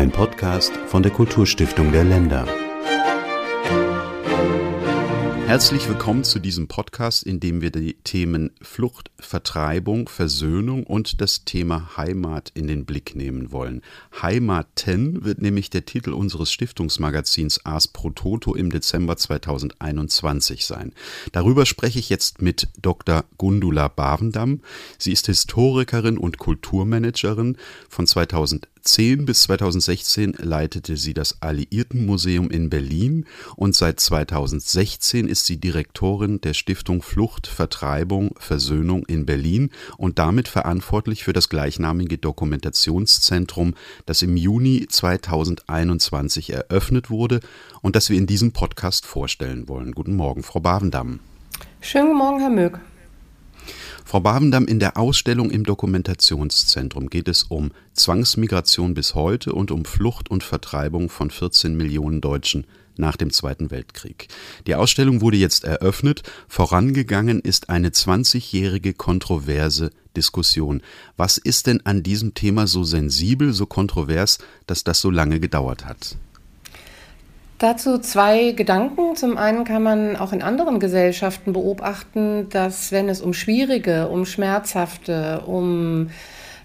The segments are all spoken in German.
Ein Podcast von der Kulturstiftung der Länder. Herzlich willkommen zu diesem Podcast, in dem wir die Themen Flucht, Vertreibung, Versöhnung und das Thema Heimat in den Blick nehmen wollen. Heimaten wird nämlich der Titel unseres Stiftungsmagazins Ars Pro Toto im Dezember 2021 sein. Darüber spreche ich jetzt mit Dr. Gundula Bavendam. Sie ist Historikerin und Kulturmanagerin. Von 2010 bis 2016 leitete sie das Alliiertenmuseum in Berlin und seit 2016 ist sie Direktorin der Stiftung Flucht, Vertreibung, Versöhnung in Berlin und damit verantwortlich für das gleichnamige Dokumentationszentrum, das im Juni 2021 eröffnet wurde und das wir in diesem Podcast vorstellen wollen. Guten Morgen, Frau Bavendam. Schönen guten Morgen, Herr Mög. Frau Bavendam, in der Ausstellung im Dokumentationszentrum geht es um Zwangsmigration bis heute und um Flucht und Vertreibung von 14 Millionen Deutschen nach dem Zweiten Weltkrieg. Die Ausstellung wurde jetzt eröffnet. Vorangegangen ist eine 20-jährige kontroverse Diskussion. Was ist denn an diesem Thema so sensibel, so kontrovers, dass das so lange gedauert hat? Dazu zwei Gedanken. Zum einen kann man auch in anderen Gesellschaften beobachten, dass wenn es um schwierige, um schmerzhafte, um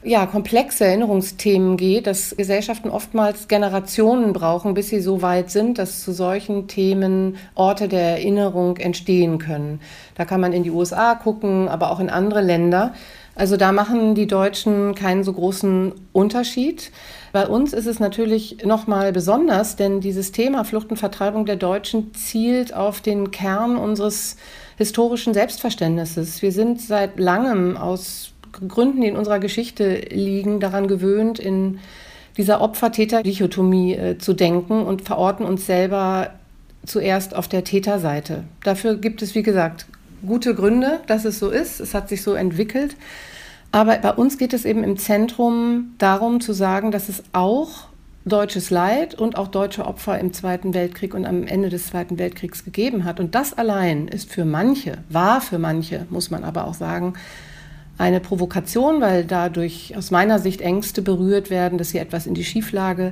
ja, komplexe Erinnerungsthemen geht, dass Gesellschaften oftmals Generationen brauchen, bis sie so weit sind, dass zu solchen Themen Orte der Erinnerung entstehen können. Da kann man in die USA gucken, aber auch in andere Länder. Also da machen die Deutschen keinen so großen Unterschied. Bei uns ist es natürlich nochmal besonders, denn dieses Thema Flucht und Vertreibung der Deutschen zielt auf den Kern unseres historischen Selbstverständnisses. Wir sind seit langem aus Gründen, die in unserer Geschichte liegen, daran gewöhnt, in dieser Opfer-Täter-Dichotomie äh, zu denken und verorten uns selber zuerst auf der Täterseite. Dafür gibt es, wie gesagt, gute Gründe, dass es so ist. Es hat sich so entwickelt. Aber bei uns geht es eben im Zentrum darum zu sagen, dass es auch deutsches Leid und auch deutsche Opfer im Zweiten Weltkrieg und am Ende des Zweiten Weltkriegs gegeben hat. Und das allein ist für manche, war für manche, muss man aber auch sagen, eine Provokation, weil dadurch aus meiner Sicht Ängste berührt werden, dass hier etwas in die Schieflage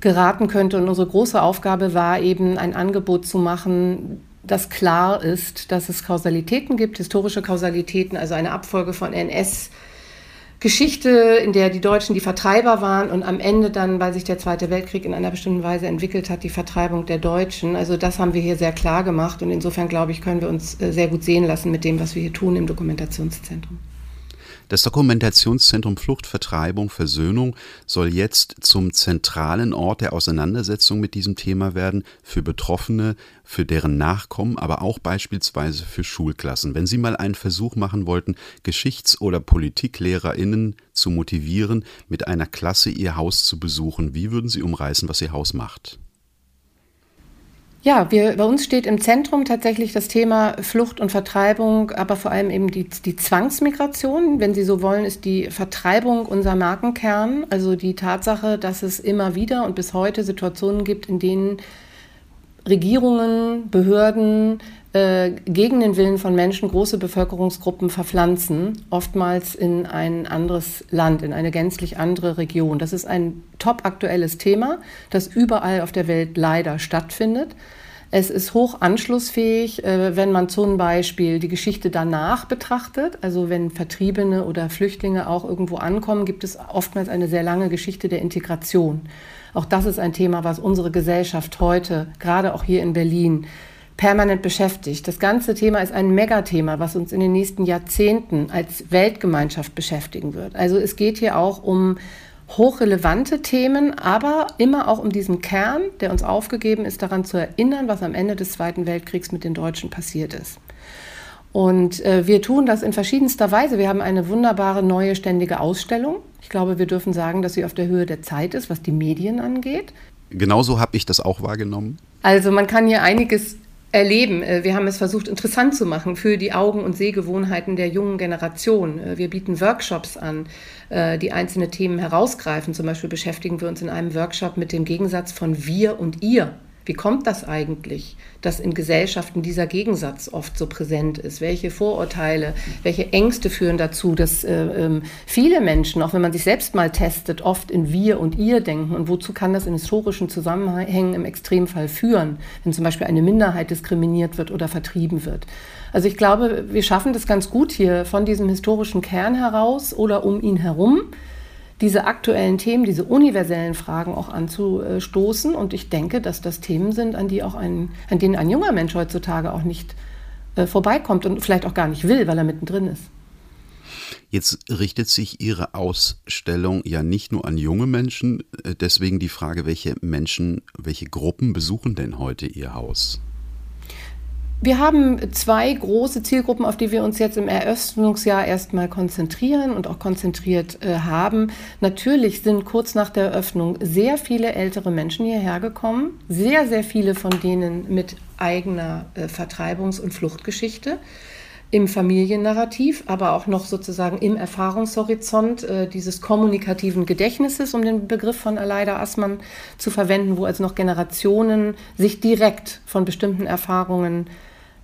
geraten könnte. Und unsere große Aufgabe war eben, ein Angebot zu machen, das klar ist, dass es Kausalitäten gibt, historische Kausalitäten, also eine Abfolge von NS. Geschichte, in der die Deutschen die Vertreiber waren und am Ende dann, weil sich der Zweite Weltkrieg in einer bestimmten Weise entwickelt hat, die Vertreibung der Deutschen. Also das haben wir hier sehr klar gemacht und insofern glaube ich, können wir uns äh, sehr gut sehen lassen mit dem, was wir hier tun im Dokumentationszentrum. Das Dokumentationszentrum Flucht, Vertreibung, Versöhnung soll jetzt zum zentralen Ort der Auseinandersetzung mit diesem Thema werden, für Betroffene, für deren Nachkommen, aber auch beispielsweise für Schulklassen. Wenn Sie mal einen Versuch machen wollten, Geschichts- oder PolitiklehrerInnen zu motivieren, mit einer Klasse ihr Haus zu besuchen, wie würden Sie umreißen, was Ihr Haus macht? Ja, wir, bei uns steht im Zentrum tatsächlich das Thema Flucht und Vertreibung, aber vor allem eben die, die Zwangsmigration. Wenn Sie so wollen, ist die Vertreibung unser Markenkern. Also die Tatsache, dass es immer wieder und bis heute Situationen gibt, in denen Regierungen, Behörden äh, gegen den Willen von Menschen große Bevölkerungsgruppen verpflanzen, oftmals in ein anderes Land, in eine gänzlich andere Region. Das ist ein top aktuelles Thema, das überall auf der Welt leider stattfindet. Es ist hoch anschlussfähig, äh, wenn man zum Beispiel die Geschichte danach betrachtet. Also wenn Vertriebene oder Flüchtlinge auch irgendwo ankommen, gibt es oftmals eine sehr lange Geschichte der Integration. Auch das ist ein Thema, was unsere Gesellschaft heute, gerade auch hier in Berlin, permanent beschäftigt. Das ganze Thema ist ein Megathema, was uns in den nächsten Jahrzehnten als Weltgemeinschaft beschäftigen wird. Also es geht hier auch um hochrelevante Themen, aber immer auch um diesen Kern, der uns aufgegeben ist, daran zu erinnern, was am Ende des Zweiten Weltkriegs mit den Deutschen passiert ist. Und äh, wir tun das in verschiedenster Weise. Wir haben eine wunderbare neue ständige Ausstellung. Ich glaube, wir dürfen sagen, dass sie auf der Höhe der Zeit ist, was die Medien angeht. Genauso habe ich das auch wahrgenommen. Also man kann hier einiges erleben. Äh, wir haben es versucht, interessant zu machen für die Augen- und Sehgewohnheiten der jungen Generation. Äh, wir bieten Workshops an, äh, die einzelne Themen herausgreifen. Zum Beispiel beschäftigen wir uns in einem Workshop mit dem Gegensatz von wir und ihr. Wie kommt das eigentlich, dass in Gesellschaften dieser Gegensatz oft so präsent ist? Welche Vorurteile, welche Ängste führen dazu, dass äh, äh, viele Menschen, auch wenn man sich selbst mal testet, oft in wir und ihr denken? Und wozu kann das in historischen Zusammenhängen im Extremfall führen, wenn zum Beispiel eine Minderheit diskriminiert wird oder vertrieben wird? Also ich glaube, wir schaffen das ganz gut hier von diesem historischen Kern heraus oder um ihn herum diese aktuellen Themen, diese universellen Fragen auch anzustoßen. Und ich denke, dass das Themen sind, an, die auch ein, an denen ein junger Mensch heutzutage auch nicht äh, vorbeikommt und vielleicht auch gar nicht will, weil er mittendrin ist. Jetzt richtet sich Ihre Ausstellung ja nicht nur an junge Menschen, äh, deswegen die Frage, welche Menschen, welche Gruppen besuchen denn heute Ihr Haus? Wir haben zwei große Zielgruppen, auf die wir uns jetzt im Eröffnungsjahr erstmal konzentrieren und auch konzentriert äh, haben. Natürlich sind kurz nach der Eröffnung sehr viele ältere Menschen hierher gekommen, sehr, sehr viele von denen mit eigener äh, Vertreibungs- und Fluchtgeschichte im Familiennarrativ, aber auch noch sozusagen im Erfahrungshorizont äh, dieses kommunikativen Gedächtnisses, um den Begriff von Aleida Assmann zu verwenden, wo also noch Generationen sich direkt von bestimmten Erfahrungen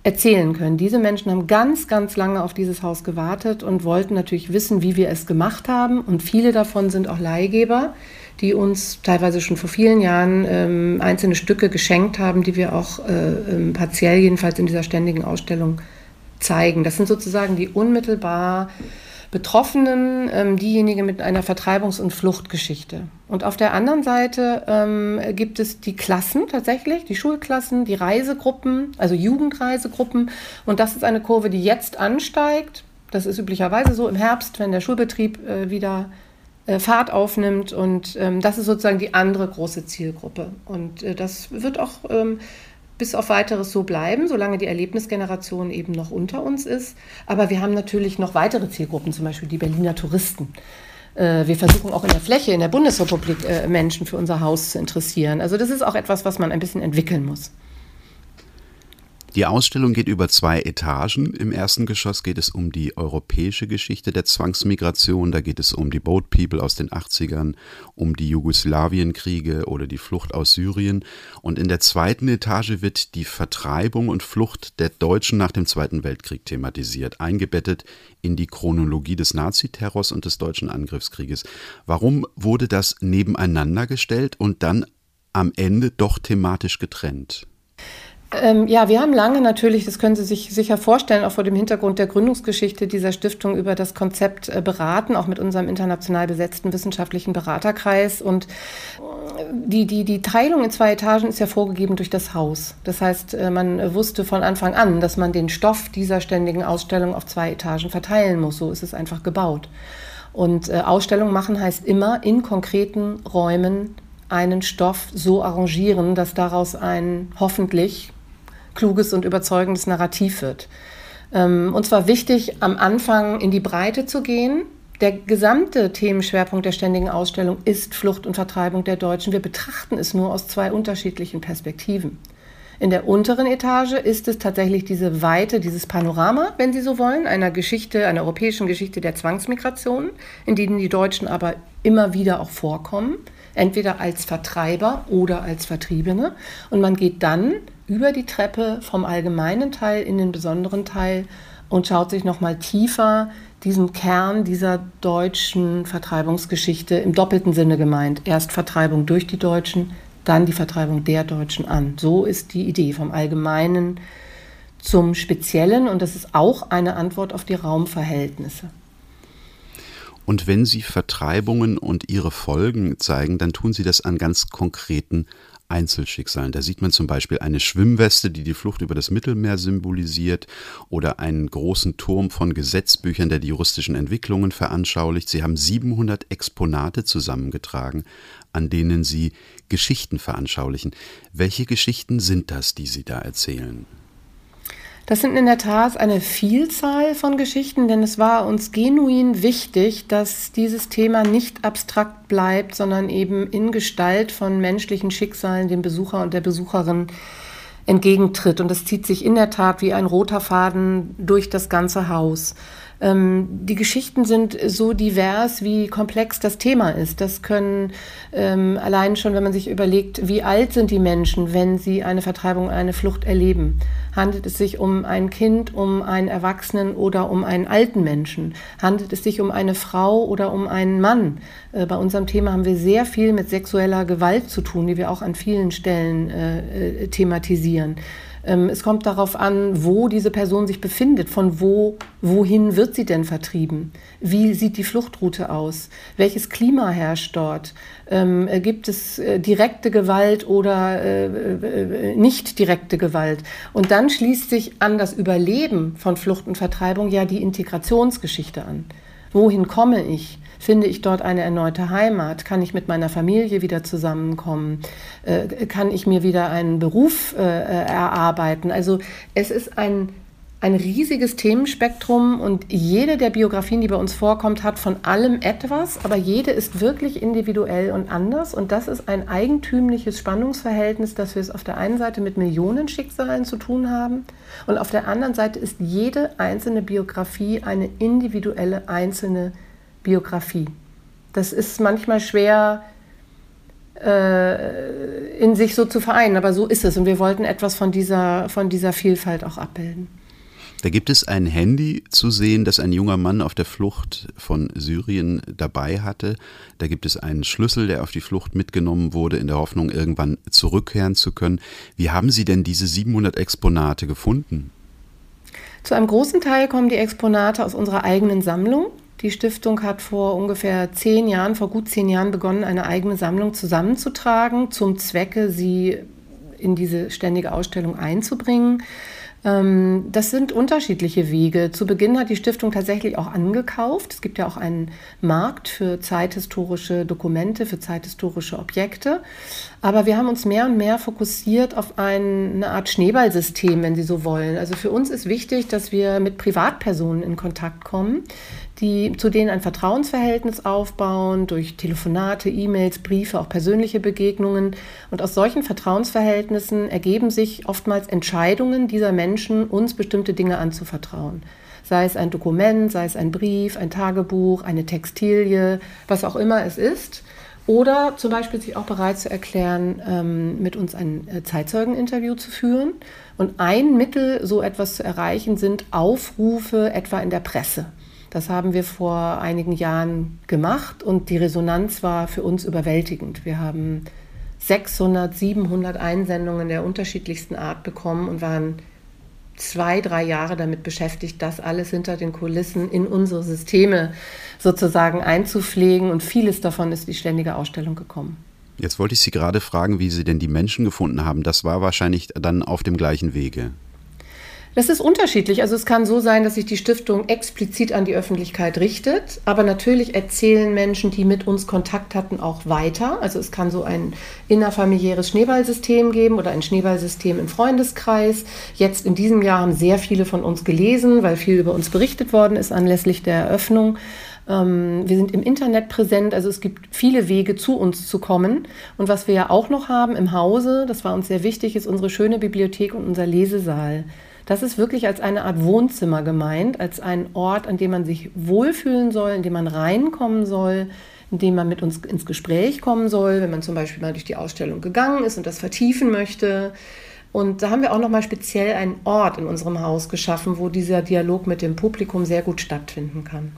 erzählen können. Diese Menschen haben ganz, ganz lange auf dieses Haus gewartet und wollten natürlich wissen, wie wir es gemacht haben. Und viele davon sind auch Leihgeber, die uns teilweise schon vor vielen Jahren ähm, einzelne Stücke geschenkt haben, die wir auch äh, ähm, partiell jedenfalls in dieser ständigen Ausstellung zeigen. Das sind sozusagen die unmittelbar Betroffenen, ähm, diejenigen mit einer Vertreibungs- und Fluchtgeschichte. Und auf der anderen Seite ähm, gibt es die Klassen tatsächlich, die Schulklassen, die Reisegruppen, also Jugendreisegruppen. Und das ist eine Kurve, die jetzt ansteigt. Das ist üblicherweise so im Herbst, wenn der Schulbetrieb äh, wieder äh, Fahrt aufnimmt. Und ähm, das ist sozusagen die andere große Zielgruppe. Und äh, das wird auch ähm, bis auf weiteres so bleiben, solange die Erlebnisgeneration eben noch unter uns ist. Aber wir haben natürlich noch weitere Zielgruppen, zum Beispiel die Berliner Touristen. Äh, wir versuchen auch in der Fläche, in der Bundesrepublik äh, Menschen für unser Haus zu interessieren. Also das ist auch etwas, was man ein bisschen entwickeln muss. Die Ausstellung geht über zwei Etagen. Im ersten Geschoss geht es um die europäische Geschichte der Zwangsmigration. Da geht es um die Boat People aus den 80ern, um die Jugoslawienkriege oder die Flucht aus Syrien. Und in der zweiten Etage wird die Vertreibung und Flucht der Deutschen nach dem Zweiten Weltkrieg thematisiert, eingebettet in die Chronologie des Naziterrors und des deutschen Angriffskrieges. Warum wurde das nebeneinander gestellt und dann am Ende doch thematisch getrennt? Ähm, ja, wir haben lange natürlich, das können Sie sich sicher vorstellen, auch vor dem Hintergrund der Gründungsgeschichte dieser Stiftung über das Konzept äh, beraten, auch mit unserem international besetzten wissenschaftlichen Beraterkreis. Und äh, die, die, die Teilung in zwei Etagen ist ja vorgegeben durch das Haus. Das heißt, äh, man wusste von Anfang an, dass man den Stoff dieser ständigen Ausstellung auf zwei Etagen verteilen muss. So ist es einfach gebaut. Und äh, Ausstellung machen heißt immer in konkreten Räumen einen Stoff so arrangieren, dass daraus ein hoffentlich kluges und überzeugendes Narrativ wird. Ähm, und zwar wichtig, am Anfang in die Breite zu gehen. Der gesamte Themenschwerpunkt der ständigen Ausstellung ist Flucht und Vertreibung der Deutschen. Wir betrachten es nur aus zwei unterschiedlichen Perspektiven. In der unteren Etage ist es tatsächlich diese Weite, dieses Panorama, wenn Sie so wollen, einer Geschichte, einer europäischen Geschichte der Zwangsmigration, in denen die Deutschen aber immer wieder auch vorkommen, entweder als Vertreiber oder als Vertriebene. Und man geht dann über die Treppe vom allgemeinen Teil in den besonderen Teil und schaut sich noch mal tiefer diesen Kern dieser deutschen Vertreibungsgeschichte im doppelten Sinne gemeint. Erst Vertreibung durch die Deutschen, dann die Vertreibung der Deutschen an. So ist die Idee vom Allgemeinen zum Speziellen und das ist auch eine Antwort auf die Raumverhältnisse. Und wenn Sie Vertreibungen und ihre Folgen zeigen, dann tun Sie das an ganz konkreten Einzelschicksalen. Da sieht man zum Beispiel eine Schwimmweste, die die Flucht über das Mittelmeer symbolisiert, oder einen großen Turm von Gesetzbüchern, der die juristischen Entwicklungen veranschaulicht. Sie haben 700 Exponate zusammengetragen, an denen Sie Geschichten veranschaulichen. Welche Geschichten sind das, die Sie da erzählen? Das sind in der Tat eine Vielzahl von Geschichten, denn es war uns genuin wichtig, dass dieses Thema nicht abstrakt bleibt, sondern eben in Gestalt von menschlichen Schicksalen dem Besucher und der Besucherin entgegentritt. Und das zieht sich in der Tat wie ein roter Faden durch das ganze Haus. Ähm, die Geschichten sind so divers, wie komplex das Thema ist. Das können ähm, allein schon, wenn man sich überlegt, wie alt sind die Menschen, wenn sie eine Vertreibung, eine Flucht erleben. Handelt es sich um ein Kind, um einen Erwachsenen oder um einen alten Menschen? Handelt es sich um eine Frau oder um einen Mann? Äh, bei unserem Thema haben wir sehr viel mit sexueller Gewalt zu tun, die wir auch an vielen Stellen äh, äh thematisieren. Ähm, es kommt darauf an, wo diese Person sich befindet, von wo, wohin wird sie denn vertrieben? Wie sieht die Fluchtroute aus? Welches Klima herrscht dort? Ähm, äh, gibt es äh, direkte Gewalt oder äh, nicht direkte Gewalt? Und dann schließt sich an das Überleben von Flucht und Vertreibung ja die Integrationsgeschichte an. Wohin komme ich? Finde ich dort eine erneute Heimat? Kann ich mit meiner Familie wieder zusammenkommen? Äh, kann ich mir wieder einen Beruf äh, äh, erarbeiten? Also es ist ein, ein riesiges Themenspektrum und jede der Biografien, die bei uns vorkommt, hat von allem etwas, aber jede ist wirklich individuell und anders und das ist ein eigentümliches Spannungsverhältnis, dass wir es auf der einen Seite mit Millionen Schicksalen zu tun haben und auf der anderen Seite ist jede einzelne Biografie eine individuelle einzelne Biografie. Das ist manchmal schwer äh, in sich so zu vereinen, aber so ist es. Und wir wollten etwas von dieser, von dieser Vielfalt auch abbilden. Da gibt es ein Handy zu sehen, das ein junger Mann auf der Flucht von Syrien dabei hatte. Da gibt es einen Schlüssel, der auf die Flucht mitgenommen wurde, in der Hoffnung, irgendwann zurückkehren zu können. Wie haben Sie denn diese 700 Exponate gefunden? Zu einem großen Teil kommen die Exponate aus unserer eigenen Sammlung. Die Stiftung hat vor ungefähr zehn Jahren, vor gut zehn Jahren begonnen, eine eigene Sammlung zusammenzutragen, zum Zwecke, sie in diese ständige Ausstellung einzubringen. Ähm, das sind unterschiedliche Wege. Zu Beginn hat die Stiftung tatsächlich auch angekauft. Es gibt ja auch einen Markt für zeithistorische Dokumente, für zeithistorische Objekte. Aber wir haben uns mehr und mehr fokussiert auf eine Art Schneeballsystem, wenn Sie so wollen. Also für uns ist wichtig, dass wir mit Privatpersonen in Kontakt kommen, die, zu denen ein Vertrauensverhältnis aufbauen, durch Telefonate, E-Mails, Briefe, auch persönliche Begegnungen. Und aus solchen Vertrauensverhältnissen ergeben sich oftmals Entscheidungen dieser Menschen, uns bestimmte Dinge anzuvertrauen. Sei es ein Dokument, sei es ein Brief, ein Tagebuch, eine Textilie, was auch immer es ist. Oder zum Beispiel sich auch bereit zu erklären, ähm, mit uns ein äh, Zeitzeugeninterview zu führen. Und ein Mittel, so etwas zu erreichen, sind Aufrufe etwa in der Presse. Das haben wir vor einigen Jahren gemacht und die Resonanz war für uns überwältigend. Wir haben 600, 700 Einsendungen der unterschiedlichsten Art bekommen und waren zwei, drei Jahre damit beschäftigt, das alles hinter den Kulissen in unsere Systeme sozusagen einzupflegen. Und vieles davon ist die ständige Ausstellung gekommen. Jetzt wollte ich Sie gerade fragen, wie Sie denn die Menschen gefunden haben. Das war wahrscheinlich dann auf dem gleichen Wege. Das ist unterschiedlich. Also es kann so sein, dass sich die Stiftung explizit an die Öffentlichkeit richtet, aber natürlich erzählen Menschen, die mit uns Kontakt hatten, auch weiter. Also es kann so ein innerfamiliäres Schneeballsystem geben oder ein Schneeballsystem im Freundeskreis. Jetzt in diesem Jahr haben sehr viele von uns gelesen, weil viel über uns berichtet worden ist anlässlich der Eröffnung. Ähm, wir sind im Internet präsent, also es gibt viele Wege zu uns zu kommen. Und was wir ja auch noch haben im Hause, das war uns sehr wichtig, ist unsere schöne Bibliothek und unser Lesesaal. Das ist wirklich als eine Art Wohnzimmer gemeint, als ein Ort, an dem man sich wohlfühlen soll, in dem man reinkommen soll, in dem man mit uns ins Gespräch kommen soll, wenn man zum Beispiel mal durch die Ausstellung gegangen ist und das vertiefen möchte. Und da haben wir auch nochmal speziell einen Ort in unserem Haus geschaffen, wo dieser Dialog mit dem Publikum sehr gut stattfinden kann.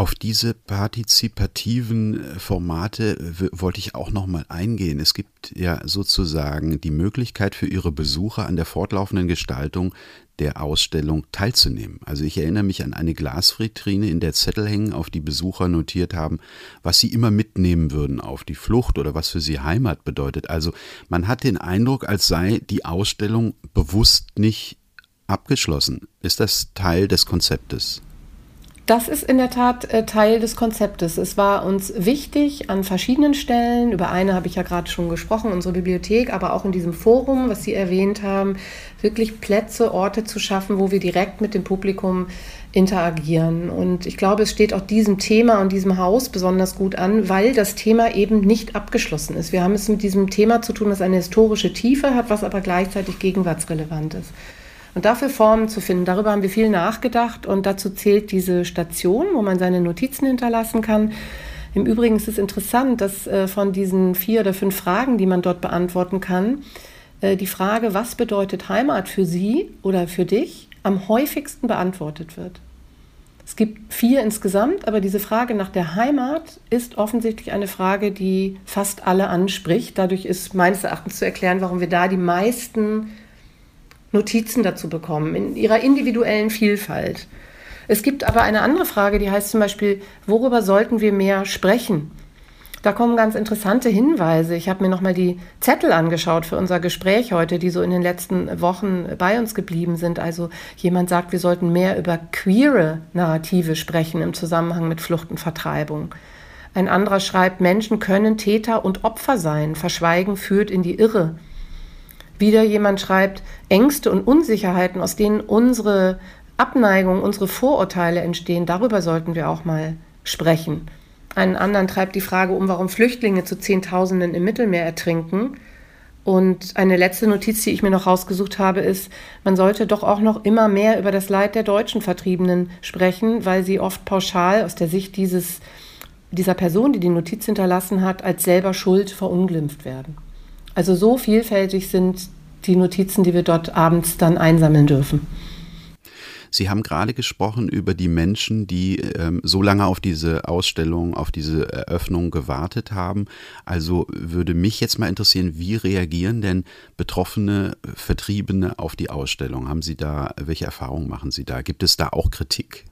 Auf diese partizipativen äh, Formate wollte ich auch noch mal eingehen. Es gibt ja sozusagen die Möglichkeit für Ihre Besucher an der fortlaufenden Gestaltung der Ausstellung teilzunehmen. Also ich erinnere mich an eine Glasvitrine, in der Zettel hängen, auf die Besucher notiert haben, was sie immer mitnehmen würden auf die Flucht oder was für sie Heimat bedeutet. Also man hat den Eindruck, als sei die Ausstellung bewusst nicht abgeschlossen. Ist das Teil des Konzeptes? Das ist in der Tat äh, Teil des Konzeptes. Es war uns wichtig an verschiedenen Stellen, über eine habe ich ja gerade schon gesprochen, unsere Bibliothek, aber auch in diesem Forum, was Sie erwähnt haben, wirklich Plätze, Orte zu schaffen, wo wir direkt mit dem Publikum interagieren. Und ich glaube, es steht auch diesem Thema und diesem Haus besonders gut an, weil das Thema eben nicht abgeschlossen ist. Wir haben es mit diesem Thema zu tun, das eine historische Tiefe hat, was aber gleichzeitig gegenwartsrelevant ist. Und dafür Formen zu finden, darüber haben wir viel nachgedacht und dazu zählt diese Station, wo man seine Notizen hinterlassen kann. Im Übrigen ist es interessant, dass äh, von diesen vier oder fünf Fragen, die man dort beantworten kann, äh, die Frage, was bedeutet Heimat für Sie oder für dich, am häufigsten beantwortet wird. Es gibt vier insgesamt, aber diese Frage nach der Heimat ist offensichtlich eine Frage, die fast alle anspricht. Dadurch ist meines Erachtens zu erklären, warum wir da die meisten Notizen dazu bekommen, in ihrer individuellen Vielfalt. Es gibt aber eine andere Frage, die heißt zum Beispiel, worüber sollten wir mehr sprechen? Da kommen ganz interessante Hinweise. Ich habe mir nochmal die Zettel angeschaut für unser Gespräch heute, die so in den letzten Wochen bei uns geblieben sind. Also jemand sagt, wir sollten mehr über queere Narrative sprechen im Zusammenhang mit Flucht und Vertreibung. Ein anderer schreibt, Menschen können Täter und Opfer sein. Verschweigen führt in die Irre. Wieder jemand schreibt, Ängste und Unsicherheiten, aus denen unsere Abneigung, unsere Vorurteile entstehen, darüber sollten wir auch mal sprechen. Einen anderen treibt die Frage um, warum Flüchtlinge zu Zehntausenden im Mittelmeer ertrinken. Und eine letzte Notiz, die ich mir noch rausgesucht habe, ist, man sollte doch auch noch immer mehr über das Leid der deutschen Vertriebenen sprechen, weil sie oft pauschal aus der Sicht dieses, dieser Person, die die Notiz hinterlassen hat, als selber schuld verunglimpft werden. Also so vielfältig sind die Notizen, die wir dort abends dann einsammeln dürfen. Sie haben gerade gesprochen über die Menschen, die ähm, so lange auf diese Ausstellung, auf diese Eröffnung gewartet haben. Also würde mich jetzt mal interessieren, wie reagieren denn Betroffene, Vertriebene auf die Ausstellung? Haben Sie da, welche Erfahrungen machen Sie da? Gibt es da auch Kritik?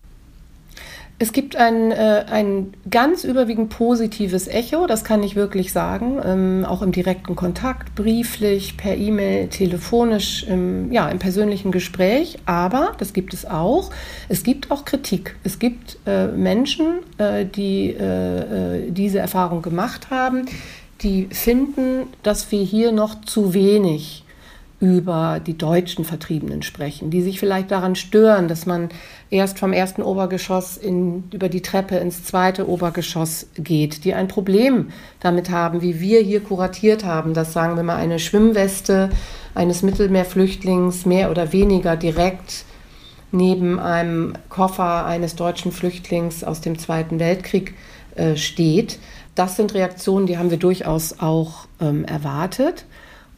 Es gibt ein, äh, ein ganz überwiegend positives Echo, das kann ich wirklich sagen, ähm, auch im direkten Kontakt, brieflich, per E-Mail, telefonisch, im, ja, im persönlichen Gespräch. Aber, das gibt es auch, es gibt auch Kritik. Es gibt äh, Menschen, äh, die äh, äh, diese Erfahrung gemacht haben, die finden, dass wir hier noch zu wenig über die deutschen Vertriebenen sprechen, die sich vielleicht daran stören, dass man erst vom ersten Obergeschoss in, über die Treppe ins zweite Obergeschoss geht, die ein Problem damit haben, wie wir hier kuratiert haben, dass sagen wir mal eine Schwimmweste eines Mittelmeerflüchtlings mehr oder weniger direkt neben einem Koffer eines deutschen Flüchtlings aus dem Zweiten Weltkrieg äh, steht. Das sind Reaktionen, die haben wir durchaus auch ähm, erwartet.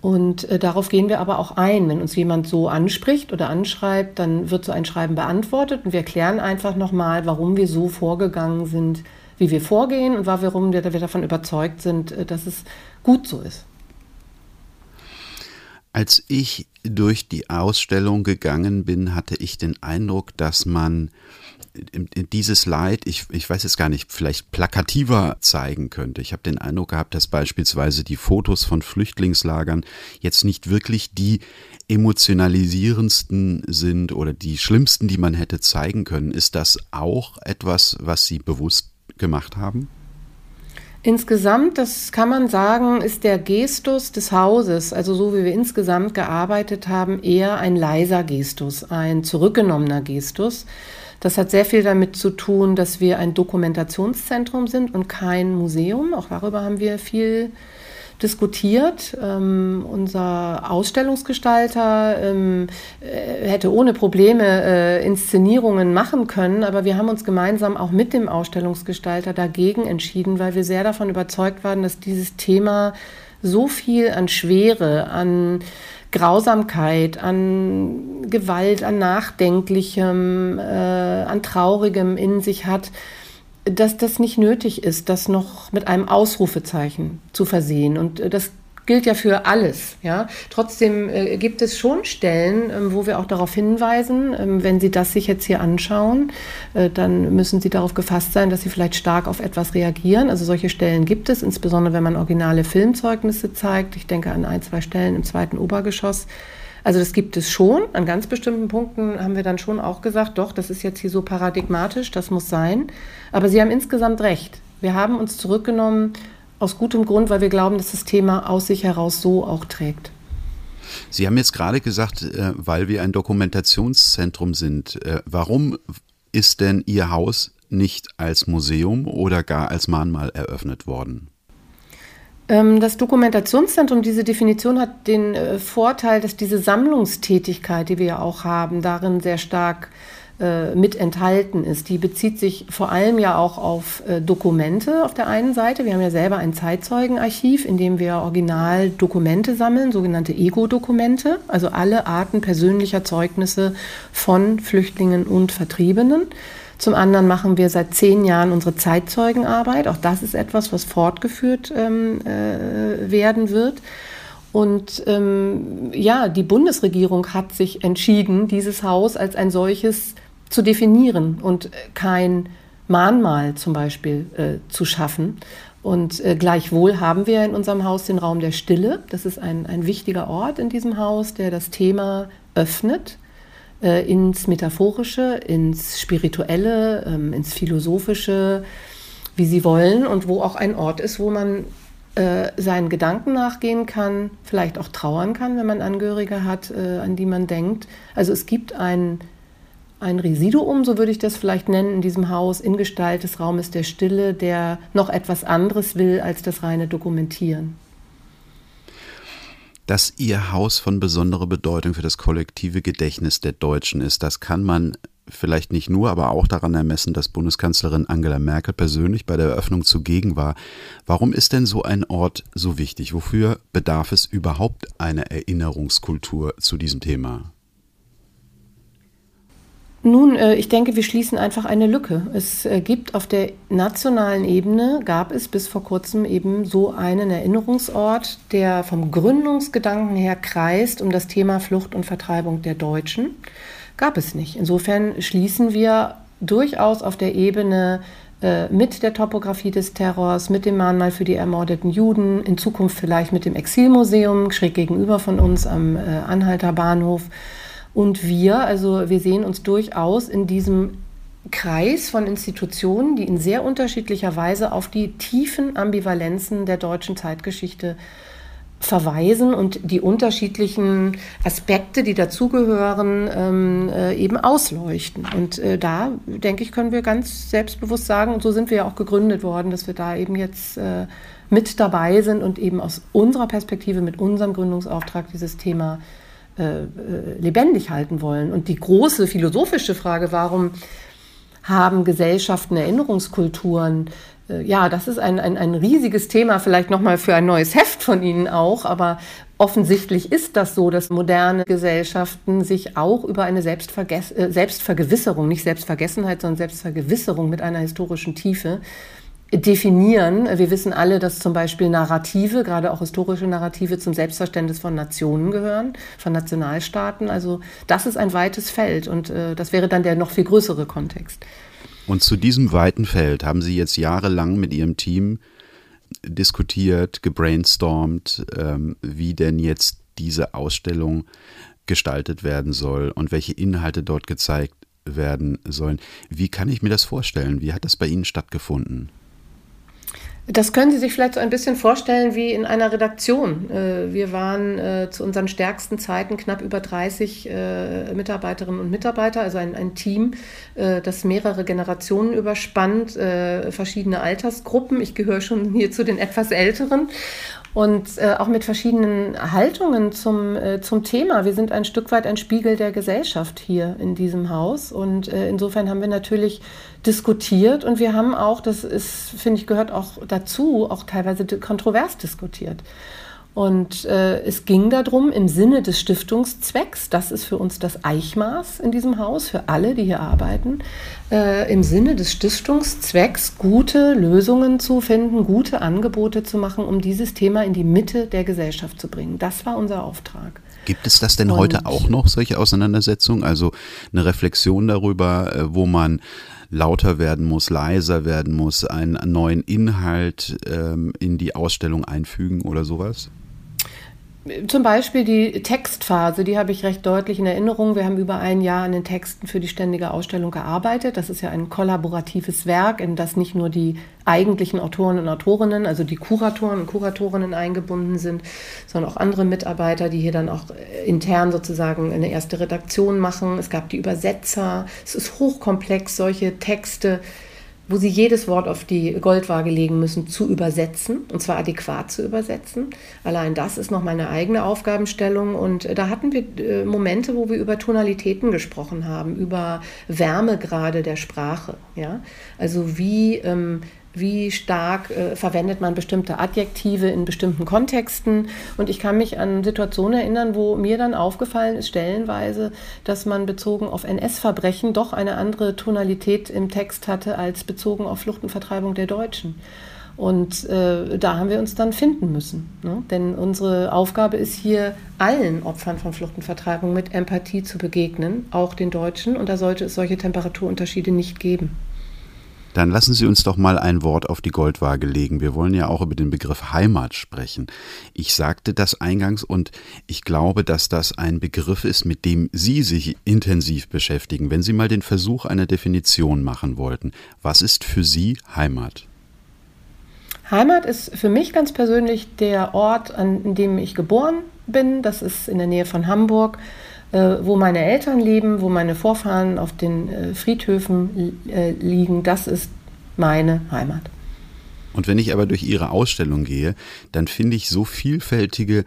Und äh, darauf gehen wir aber auch ein. Wenn uns jemand so anspricht oder anschreibt, dann wird so ein Schreiben beantwortet und wir erklären einfach nochmal, warum wir so vorgegangen sind, wie wir vorgehen und warum wir, wir davon überzeugt sind, äh, dass es gut so ist. Als ich durch die Ausstellung gegangen bin, hatte ich den Eindruck, dass man dieses Leid, ich, ich weiß jetzt gar nicht, vielleicht plakativer zeigen könnte. Ich habe den Eindruck gehabt, dass beispielsweise die Fotos von Flüchtlingslagern jetzt nicht wirklich die emotionalisierendsten sind oder die schlimmsten, die man hätte zeigen können. Ist das auch etwas, was Sie bewusst gemacht haben? Insgesamt, das kann man sagen, ist der Gestus des Hauses, also so wie wir insgesamt gearbeitet haben, eher ein leiser Gestus, ein zurückgenommener Gestus. Das hat sehr viel damit zu tun, dass wir ein Dokumentationszentrum sind und kein Museum. Auch darüber haben wir viel diskutiert. Ähm, unser Ausstellungsgestalter ähm, äh, hätte ohne Probleme äh, Inszenierungen machen können, aber wir haben uns gemeinsam auch mit dem Ausstellungsgestalter dagegen entschieden, weil wir sehr davon überzeugt waren, dass dieses Thema so viel an Schwere, an Grausamkeit, an Gewalt, an Nachdenklichem, äh, an Traurigem in sich hat, dass das nicht nötig ist, das noch mit einem Ausrufezeichen zu versehen. Und äh, das gilt ja für alles. Ja? Trotzdem äh, gibt es schon Stellen, ähm, wo wir auch darauf hinweisen, ähm, wenn Sie das sich jetzt hier anschauen, äh, dann müssen Sie darauf gefasst sein, dass Sie vielleicht stark auf etwas reagieren. Also solche Stellen gibt es, insbesondere wenn man originale Filmzeugnisse zeigt. Ich denke an ein, zwei Stellen im zweiten Obergeschoss. Also das gibt es schon. An ganz bestimmten Punkten haben wir dann schon auch gesagt, doch, das ist jetzt hier so paradigmatisch, das muss sein. Aber Sie haben insgesamt recht. Wir haben uns zurückgenommen aus gutem Grund, weil wir glauben, dass das Thema aus sich heraus so auch trägt. Sie haben jetzt gerade gesagt, äh, weil wir ein Dokumentationszentrum sind. Äh, warum ist denn Ihr Haus nicht als Museum oder gar als Mahnmal eröffnet worden? Ähm, das Dokumentationszentrum, diese Definition hat den äh, Vorteil, dass diese Sammlungstätigkeit, die wir ja auch haben, darin sehr stark äh, mit enthalten ist. Die bezieht sich vor allem ja auch auf äh, Dokumente auf der einen Seite. Wir haben ja selber ein Zeitzeugenarchiv, in dem wir original Dokumente sammeln, sogenannte Ego-Dokumente, also alle Arten persönlicher Zeugnisse von Flüchtlingen und Vertriebenen. Zum anderen machen wir seit zehn Jahren unsere Zeitzeugenarbeit. Auch das ist etwas, was fortgeführt ähm, äh, werden wird. Und ähm, ja, die Bundesregierung hat sich entschieden, dieses Haus als ein solches zu definieren und kein Mahnmal zum Beispiel äh, zu schaffen. Und äh, gleichwohl haben wir in unserem Haus den Raum der Stille. Das ist ein, ein wichtiger Ort in diesem Haus, der das Thema öffnet äh, ins Metaphorische, ins Spirituelle, ähm, ins Philosophische, wie sie wollen und wo auch ein Ort ist, wo man äh, seinen Gedanken nachgehen kann, vielleicht auch trauern kann, wenn man Angehörige hat, äh, an die man denkt. Also es gibt ein, ein Residuum, so würde ich das vielleicht nennen, in diesem Haus in Gestalt des Raumes der Stille, der noch etwas anderes will als das reine Dokumentieren dass Ihr Haus von besonderer Bedeutung für das kollektive Gedächtnis der Deutschen ist. Das kann man vielleicht nicht nur, aber auch daran ermessen, dass Bundeskanzlerin Angela Merkel persönlich bei der Eröffnung zugegen war. Warum ist denn so ein Ort so wichtig? Wofür bedarf es überhaupt einer Erinnerungskultur zu diesem Thema? Nun, äh, ich denke, wir schließen einfach eine Lücke. Es äh, gibt auf der nationalen Ebene, gab es bis vor kurzem eben so einen Erinnerungsort, der vom Gründungsgedanken her kreist um das Thema Flucht und Vertreibung der Deutschen. Gab es nicht. Insofern schließen wir durchaus auf der Ebene äh, mit der Topografie des Terrors, mit dem Mahnmal für die ermordeten Juden, in Zukunft vielleicht mit dem Exilmuseum schräg gegenüber von uns am Anhalter Bahnhof und wir, also wir sehen uns durchaus in diesem Kreis von Institutionen, die in sehr unterschiedlicher Weise auf die tiefen Ambivalenzen der deutschen Zeitgeschichte verweisen und die unterschiedlichen Aspekte, die dazugehören, ähm, äh, eben ausleuchten. Und äh, da, denke ich, können wir ganz selbstbewusst sagen, und so sind wir ja auch gegründet worden, dass wir da eben jetzt äh, mit dabei sind und eben aus unserer Perspektive mit unserem Gründungsauftrag dieses Thema äh, lebendig halten wollen. Und die große philosophische Frage, warum haben Gesellschaften Erinnerungskulturen? Äh, ja, das ist ein, ein, ein riesiges Thema, vielleicht nochmal für ein neues Heft von Ihnen auch, aber offensichtlich ist das so, dass moderne Gesellschaften sich auch über eine Selbstvergewisserung, nicht Selbstvergessenheit, sondern Selbstvergewisserung mit einer historischen Tiefe definieren. Wir wissen alle, dass zum Beispiel Narrative, gerade auch historische Narrative, zum Selbstverständnis von Nationen gehören, von Nationalstaaten. Also das ist ein weites Feld und äh, das wäre dann der noch viel größere Kontext. Und zu diesem weiten Feld haben Sie jetzt jahrelang mit Ihrem Team diskutiert, gebrainstormt, ähm, wie denn jetzt diese Ausstellung gestaltet werden soll und welche Inhalte dort gezeigt werden sollen. Wie kann ich mir das vorstellen? Wie hat das bei Ihnen stattgefunden? Das können Sie sich vielleicht so ein bisschen vorstellen wie in einer Redaktion. Äh, wir waren äh, zu unseren stärksten Zeiten knapp über 30 äh, Mitarbeiterinnen und Mitarbeiter, also ein, ein Team, das mehrere Generationen überspannt, verschiedene Altersgruppen. Ich gehöre schon hier zu den etwas Älteren und äh, auch mit verschiedenen Haltungen zum, äh, zum Thema. Wir sind ein Stück weit ein Spiegel der Gesellschaft hier in diesem Haus und äh, insofern haben wir natürlich diskutiert und wir haben auch, das ist, finde ich, gehört auch dazu, auch teilweise kontrovers diskutiert. Und äh, es ging darum, im Sinne des Stiftungszwecks, das ist für uns das Eichmaß in diesem Haus, für alle, die hier arbeiten, äh, im Sinne des Stiftungszwecks gute Lösungen zu finden, gute Angebote zu machen, um dieses Thema in die Mitte der Gesellschaft zu bringen. Das war unser Auftrag. Gibt es das denn Und heute auch noch, solche Auseinandersetzungen? Also eine Reflexion darüber, äh, wo man lauter werden muss, leiser werden muss, einen neuen Inhalt ähm, in die Ausstellung einfügen oder sowas? Zum Beispiel die Textphase, die habe ich recht deutlich in Erinnerung. Wir haben über ein Jahr an den Texten für die ständige Ausstellung gearbeitet. Das ist ja ein kollaboratives Werk, in das nicht nur die eigentlichen Autoren und Autorinnen, also die Kuratoren und Kuratorinnen eingebunden sind, sondern auch andere Mitarbeiter, die hier dann auch intern sozusagen eine erste Redaktion machen. Es gab die Übersetzer. Es ist hochkomplex, solche Texte wo sie jedes Wort auf die Goldwaage legen müssen, zu übersetzen, und zwar adäquat zu übersetzen. Allein das ist noch meine eigene Aufgabenstellung. Und äh, da hatten wir äh, Momente, wo wir über Tonalitäten gesprochen haben, über Wärmegrade der Sprache. Ja? Also wie ähm, wie stark äh, verwendet man bestimmte Adjektive in bestimmten Kontexten. Und ich kann mich an Situationen erinnern, wo mir dann aufgefallen ist, stellenweise, dass man bezogen auf NS-Verbrechen doch eine andere Tonalität im Text hatte als bezogen auf Flucht und Vertreibung der Deutschen. Und äh, da haben wir uns dann finden müssen. Ne? Denn unsere Aufgabe ist hier, allen Opfern von Flucht und Vertreibung mit Empathie zu begegnen, auch den Deutschen. Und da sollte es solche Temperaturunterschiede nicht geben. Dann lassen Sie uns doch mal ein Wort auf die Goldwaage legen. Wir wollen ja auch über den Begriff Heimat sprechen. Ich sagte das eingangs und ich glaube, dass das ein Begriff ist, mit dem Sie sich intensiv beschäftigen. Wenn Sie mal den Versuch einer Definition machen wollten, was ist für Sie Heimat? Heimat ist für mich ganz persönlich der Ort, an dem ich geboren bin. Das ist in der Nähe von Hamburg wo meine Eltern leben, wo meine Vorfahren auf den äh, Friedhöfen äh, liegen, das ist meine Heimat. Und wenn ich aber durch Ihre Ausstellung gehe, dann finde ich so vielfältige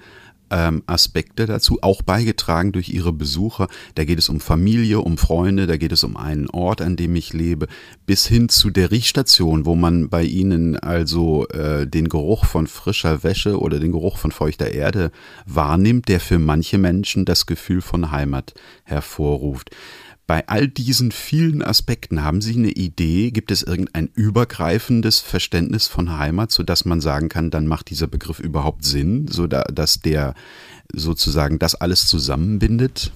ähm, Aspekte dazu, auch beigetragen durch ihre Besucher. Da geht es um Familie, um Freunde, da geht es um einen Ort, an dem ich lebe, bis hin zu der Riechstation, wo man bei ihnen also äh, den Geruch von frischer Wäsche oder den Geruch von feuchter Erde wahrnimmt, der für manche Menschen das Gefühl von Heimat hervorruft. Bei all diesen vielen Aspekten haben Sie eine Idee? Gibt es irgendein übergreifendes Verständnis von Heimat, sodass man sagen kann, dann macht dieser Begriff überhaupt Sinn, so dass der sozusagen das alles zusammenbindet?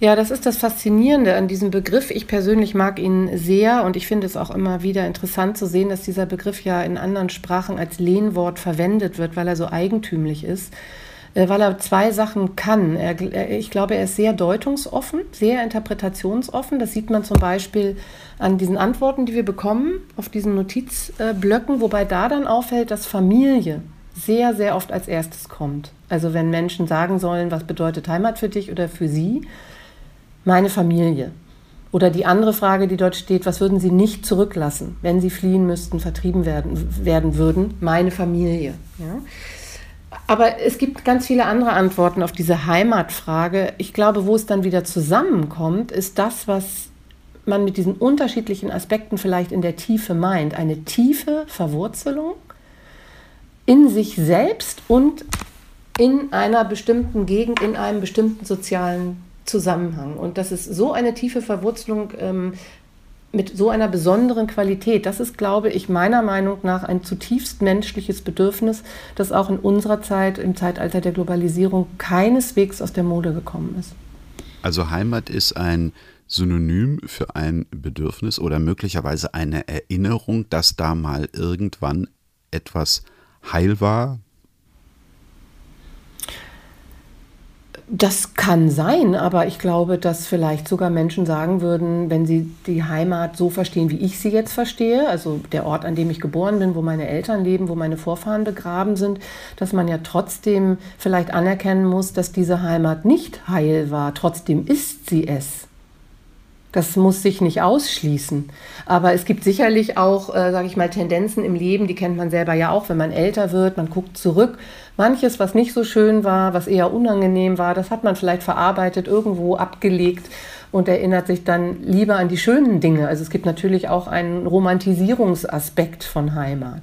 Ja, das ist das Faszinierende an diesem Begriff. Ich persönlich mag ihn sehr und ich finde es auch immer wieder interessant zu sehen, dass dieser Begriff ja in anderen Sprachen als Lehnwort verwendet wird, weil er so eigentümlich ist. Äh, weil er zwei Sachen kann. Er, ich glaube, er ist sehr deutungsoffen, sehr interpretationsoffen. Das sieht man zum Beispiel an diesen Antworten, die wir bekommen, auf diesen Notizblöcken, wobei da dann auffällt, dass Familie sehr, sehr oft als erstes kommt. Also wenn Menschen sagen sollen, was bedeutet Heimat für dich oder für sie, meine Familie. Oder die andere Frage, die dort steht, was würden Sie nicht zurücklassen, wenn Sie fliehen müssten, vertrieben werden, werden würden? Meine Familie. Ja? Aber es gibt ganz viele andere Antworten auf diese Heimatfrage. Ich glaube, wo es dann wieder zusammenkommt, ist das, was man mit diesen unterschiedlichen Aspekten vielleicht in der Tiefe meint. Eine tiefe Verwurzelung in sich selbst und in einer bestimmten Gegend, in einem bestimmten sozialen Zusammenhang. Und das ist so eine tiefe Verwurzelung ähm, mit so einer besonderen Qualität. Das ist, glaube ich, meiner Meinung nach ein zutiefst menschliches Bedürfnis, das auch in unserer Zeit, im Zeitalter der Globalisierung, keineswegs aus der Mode gekommen ist. Also Heimat ist ein Synonym für ein Bedürfnis oder möglicherweise eine Erinnerung, dass da mal irgendwann etwas heil war, Das kann sein, aber ich glaube, dass vielleicht sogar Menschen sagen würden, wenn sie die Heimat so verstehen, wie ich sie jetzt verstehe, also der Ort, an dem ich geboren bin, wo meine Eltern leben, wo meine Vorfahren begraben sind, dass man ja trotzdem vielleicht anerkennen muss, dass diese Heimat nicht heil war. Trotzdem ist sie es. Das muss sich nicht ausschließen. Aber es gibt sicherlich auch, äh, sage ich mal, Tendenzen im Leben, die kennt man selber ja auch, wenn man älter wird, man guckt zurück. Manches, was nicht so schön war, was eher unangenehm war, das hat man vielleicht verarbeitet, irgendwo abgelegt und erinnert sich dann lieber an die schönen Dinge. Also es gibt natürlich auch einen Romantisierungsaspekt von Heimat.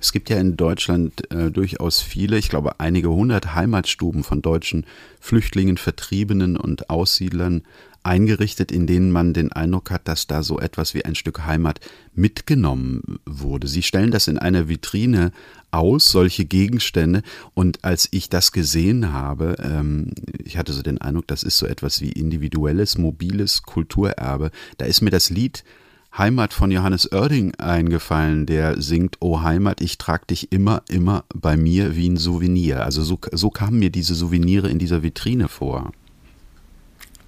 Es gibt ja in Deutschland äh, durchaus viele, ich glaube einige hundert Heimatstuben von deutschen Flüchtlingen, Vertriebenen und Aussiedlern eingerichtet, in denen man den Eindruck hat, dass da so etwas wie ein Stück Heimat mitgenommen wurde. Sie stellen das in einer Vitrine aus, solche Gegenstände. Und als ich das gesehen habe, ähm, ich hatte so den Eindruck, das ist so etwas wie individuelles, mobiles Kulturerbe. Da ist mir das Lied Heimat von Johannes Oerding eingefallen, der singt, Oh Heimat, ich trag dich immer, immer bei mir wie ein Souvenir. Also so, so kamen mir diese Souvenire in dieser Vitrine vor.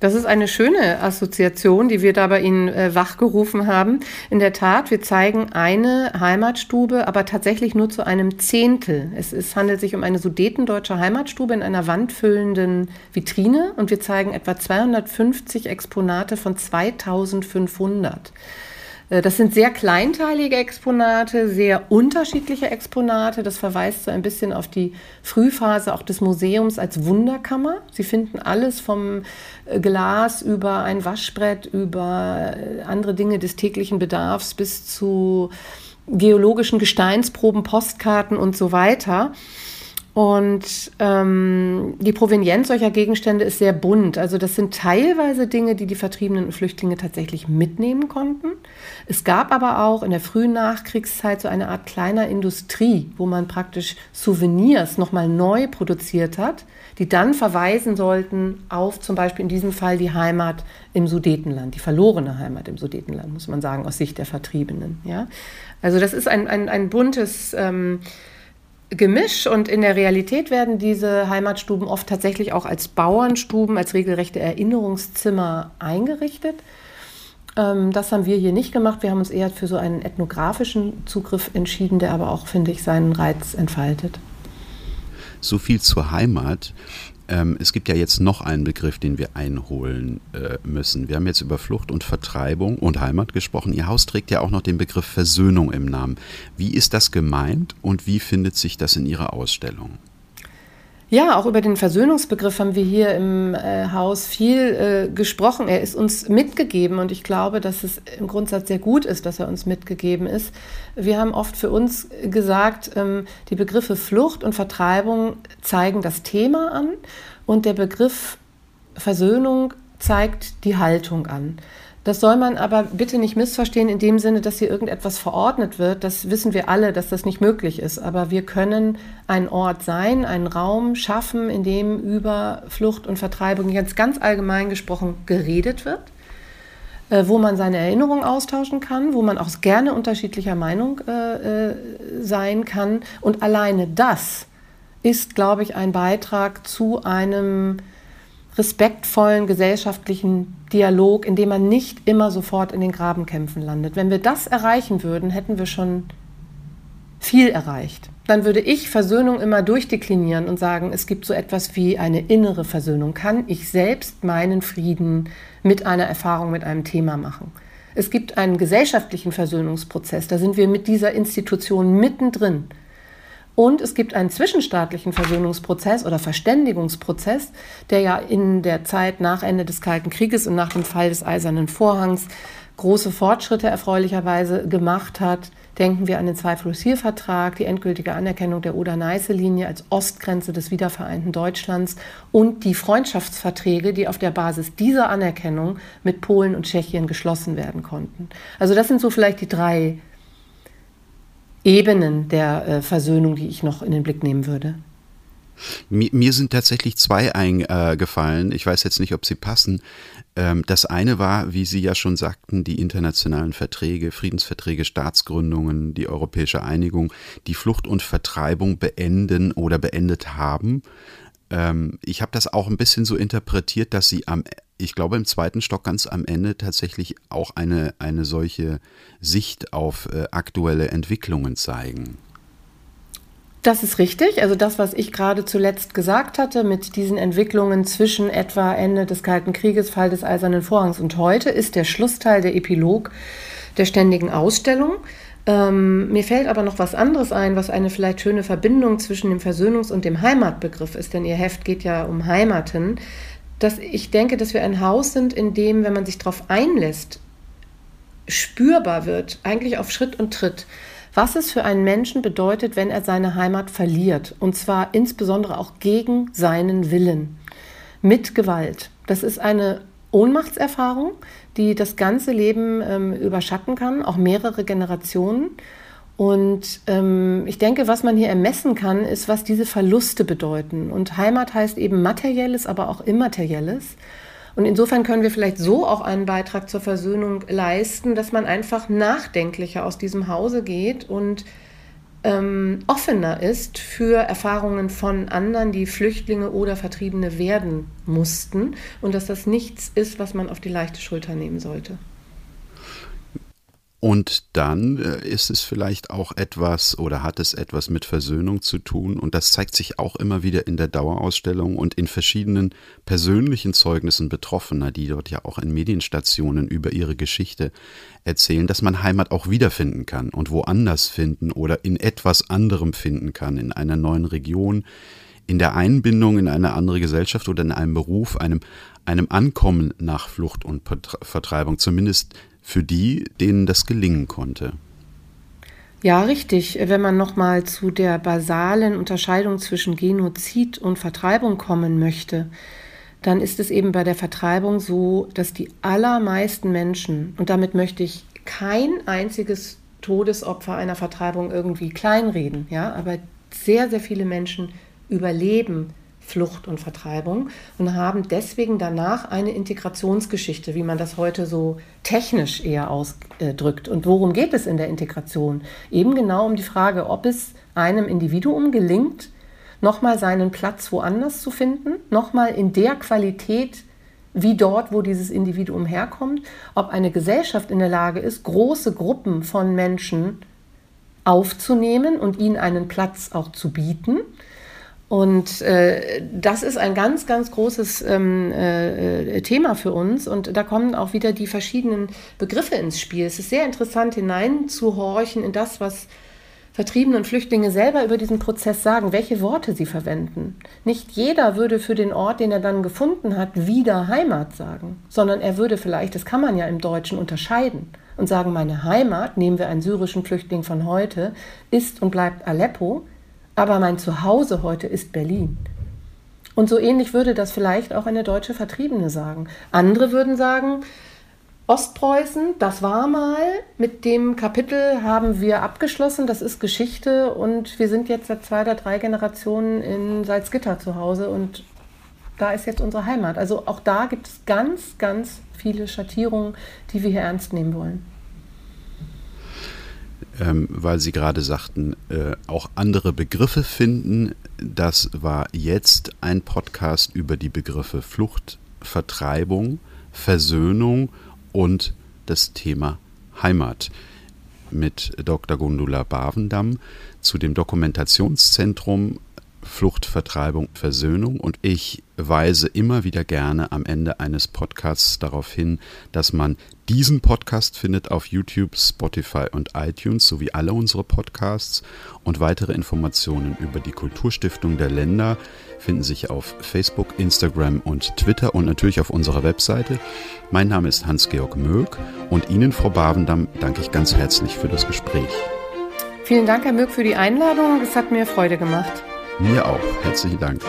Das ist eine schöne Assoziation, die wir da bei Ihnen äh, wachgerufen haben. In der Tat, wir zeigen eine Heimatstube, aber tatsächlich nur zu einem Zehntel. Es, es handelt sich um eine sudetendeutsche Heimatstube in einer wandfüllenden Vitrine und wir zeigen etwa 250 Exponate von 2500. Äh, das sind sehr kleinteilige Exponate, sehr unterschiedliche Exponate. Das verweist so ein bisschen auf die Frühphase auch des Museums als Wunderkammer. Sie finden alles vom äh, Glas über ein Waschbrett, über äh, andere Dinge des täglichen Bedarfs bis zu geologischen Gesteinsproben, Postkarten und so weiter. Und ähm, die Provenienz solcher Gegenstände ist sehr bunt. Also das sind teilweise Dinge, die die Vertriebenen und Flüchtlinge tatsächlich mitnehmen konnten. Es gab aber auch in der frühen Nachkriegszeit so eine Art kleiner Industrie, wo man praktisch Souvenirs nochmal neu produziert hat, die dann verweisen sollten auf zum Beispiel in diesem Fall die Heimat im Sudetenland, die verlorene Heimat im Sudetenland, muss man sagen, aus Sicht der Vertriebenen. Ja? Also das ist ein, ein, ein buntes... Ähm, Gemisch und in der Realität werden diese Heimatstuben oft tatsächlich auch als Bauernstuben, als regelrechte Erinnerungszimmer eingerichtet. Ähm, das haben wir hier nicht gemacht. Wir haben uns eher für so einen ethnografischen Zugriff entschieden, der aber auch, finde ich, seinen Reiz entfaltet. So viel zur Heimat. Ähm, es gibt ja jetzt noch einen Begriff, den wir einholen äh, müssen. Wir haben jetzt über Flucht und Vertreibung und Heimat gesprochen. Ihr Haus trägt ja auch noch den Begriff Versöhnung im Namen. Wie ist das gemeint und wie findet sich das in Ihrer Ausstellung? Ja, auch über den Versöhnungsbegriff haben wir hier im äh, Haus viel äh, gesprochen. Er ist uns mitgegeben und ich glaube, dass es im Grundsatz sehr gut ist, dass er uns mitgegeben ist. Wir haben oft für uns gesagt, ähm, die Begriffe Flucht und Vertreibung zeigen das Thema an und der Begriff Versöhnung zeigt die Haltung an. Das soll man aber bitte nicht missverstehen in dem Sinne, dass hier irgendetwas verordnet wird. Das wissen wir alle, dass das nicht möglich ist. Aber wir können ein Ort sein, einen Raum schaffen, in dem über Flucht und Vertreibung jetzt ganz allgemein gesprochen geredet wird, äh, wo man seine Erinnerungen austauschen kann, wo man auch gerne unterschiedlicher Meinung äh, äh sein kann. Und alleine das ist, glaube ich, ein Beitrag zu einem respektvollen gesellschaftlichen Dialog, in dem man nicht immer sofort in den Grabenkämpfen landet. Wenn wir das erreichen würden, hätten wir schon viel erreicht. Dann würde ich Versöhnung immer durchdeklinieren und sagen, es gibt so etwas wie eine innere Versöhnung. Kann ich selbst meinen Frieden mit einer Erfahrung, mit einem Thema machen? Es gibt einen gesellschaftlichen Versöhnungsprozess, da sind wir mit dieser Institution mittendrin. Und es gibt einen zwischenstaatlichen Versöhnungsprozess oder Verständigungsprozess, der ja in der Zeit nach Ende des Kalten Krieges und nach dem Fall des Eisernen Vorhangs große Fortschritte erfreulicherweise gemacht hat. Denken wir an den 2-plus-4-Vertrag, die endgültige Anerkennung der Oder-Neiße-Linie als Ostgrenze des wiedervereinten Deutschlands und die Freundschaftsverträge, die auf der Basis dieser Anerkennung mit Polen und Tschechien geschlossen werden konnten. Also das sind so vielleicht die drei Ebenen der äh, Versöhnung, die ich noch in den Blick nehmen würde? Mir, sind tatsächlich zwei eingefallen. Ich weiß jetzt nicht, ob sie passen. Ähm, das eine war, wie Sie ja schon sagten, die internationalen Verträge, Friedensverträge, Staatsgründungen, die europäische Einigung, die Flucht und Vertreibung beenden oder beendet haben. Ähm, ich habe das auch ein bisschen so interpretiert, dass sie am ich glaube, im zweiten Stock ganz am Ende tatsächlich auch eine, eine solche Sicht auf äh, aktuelle Entwicklungen zeigen. Das ist richtig. Also das, was ich gerade zuletzt gesagt hatte, mit diesen Entwicklungen zwischen etwa Ende des Kalten Krieges, Fall des Eisernen Vorhangs und heute, ist der Schlussteil der Epilog der ständigen Ausstellung. Ähm, mir fällt aber noch was anderes ein, was eine vielleicht schöne Verbindung zwischen dem Versöhnungs- und dem Heimatbegriff ist, denn Ihr Heft geht ja um Heimaten dass ich denke, dass wir ein Haus sind, in dem, wenn man sich darauf einlässt, spürbar wird, eigentlich auf Schritt und Tritt, was es für einen Menschen bedeutet, wenn er seine Heimat verliert. Und zwar insbesondere auch gegen seinen Willen, mit Gewalt. Das ist eine Ohnmachtserfahrung, die das ganze Leben ähm, überschatten kann, auch mehrere Generationen. Und ähm, ich denke, was man hier ermessen kann, ist, was diese Verluste bedeuten. Und Heimat heißt eben materielles, aber auch immaterielles. Und insofern können wir vielleicht so auch einen Beitrag zur Versöhnung leisten, dass man einfach nachdenklicher aus diesem Hause geht und ähm, offener ist für Erfahrungen von anderen, die Flüchtlinge oder Vertriebene werden mussten und dass das nichts ist, was man auf die leichte Schulter nehmen sollte. Und dann äh, ist es vielleicht auch etwas oder hat es etwas mit Versöhnung zu tun. Und das zeigt sich auch immer wieder in der Dauerausstellung und in verschiedenen persönlichen Zeugnissen Betroffener, die dort ja auch in Medienstationen über ihre Geschichte erzählen, dass man Heimat auch wiederfinden kann und woanders finden oder in etwas anderem finden kann, in einer neuen Region, in der Einbindung in eine andere Gesellschaft oder in einem Beruf, einem, einem Ankommen nach Flucht und Vertreibung, zumindest für die, denen das gelingen konnte. Ja, richtig. Wenn man nochmal zu der basalen Unterscheidung zwischen Genozid und Vertreibung kommen möchte, dann ist es eben bei der Vertreibung so, dass die allermeisten Menschen, und damit möchte ich kein einziges Todesopfer einer Vertreibung irgendwie kleinreden, ja, aber sehr, sehr viele Menschen überleben Flucht und Vertreibung und haben deswegen danach eine Integrationsgeschichte, wie man das heute so technisch eher ausdrückt. Und worum geht es in der Integration? Eben genau um die Frage, ob es einem Individuum gelingt, nochmal seinen Platz woanders zu finden, nochmal in der Qualität, wie dort, wo dieses Individuum herkommt, ob eine Gesellschaft in der Lage ist, große Gruppen von Menschen aufzunehmen und ihnen einen Platz auch zu bieten und äh, das ist ein ganz, ganz großes ähm, äh, Thema für uns. Und da kommen auch wieder die verschiedenen Begriffe ins Spiel. Es ist sehr interessant, hineinzuhorchen in das, was Vertriebene und Flüchtlinge selber über diesen Prozess sagen, welche Worte sie verwenden. Nicht jeder würde für den Ort, den er dann gefunden hat, wieder Heimat sagen, sondern er würde vielleicht, das kann man ja im Deutschen unterscheiden, und sagen, meine Heimat, nehmen wir einen syrischen Flüchtling von heute, ist und bleibt Aleppo, aber mein Zuhause heute ist Berlin. Und so ähnlich würde das vielleicht auch eine deutsche Vertriebene sagen. Andere würden sagen, Ostpreußen, das war mal, mit dem Kapitel haben wir abgeschlossen, das ist Geschichte und wir sind jetzt seit zwei oder drei Generationen in Salzgitter zu Hause und da ist jetzt unsere Heimat. Also auch da gibt es ganz, ganz viele Schattierungen, die wir hier ernst nehmen wollen ähm, weil Sie gerade sagten, äh, auch andere Begriffe finden. Das war jetzt ein Podcast über die Begriffe Flucht, Vertreibung, Versöhnung und das Thema Heimat mit Dr. Gundula Bavendam zu dem Dokumentationszentrum Flucht, Vertreibung, Versöhnung. Und ich weise immer wieder gerne am Ende eines Podcasts darauf hin, dass man diesen Podcast findet auf YouTube, Spotify und iTunes sowie alle unsere Podcasts. Und weitere Informationen über die Kulturstiftung der Länder finden sich auf Facebook, Instagram und Twitter und natürlich auf unserer Webseite. Mein Name ist Hans-Georg Möck und Ihnen, Frau Bavendam, danke ich ganz herzlich für das Gespräch. Vielen Dank, Herr Möck, für die Einladung. Es hat mir Freude gemacht. Mir auch. Herzlichen Dank.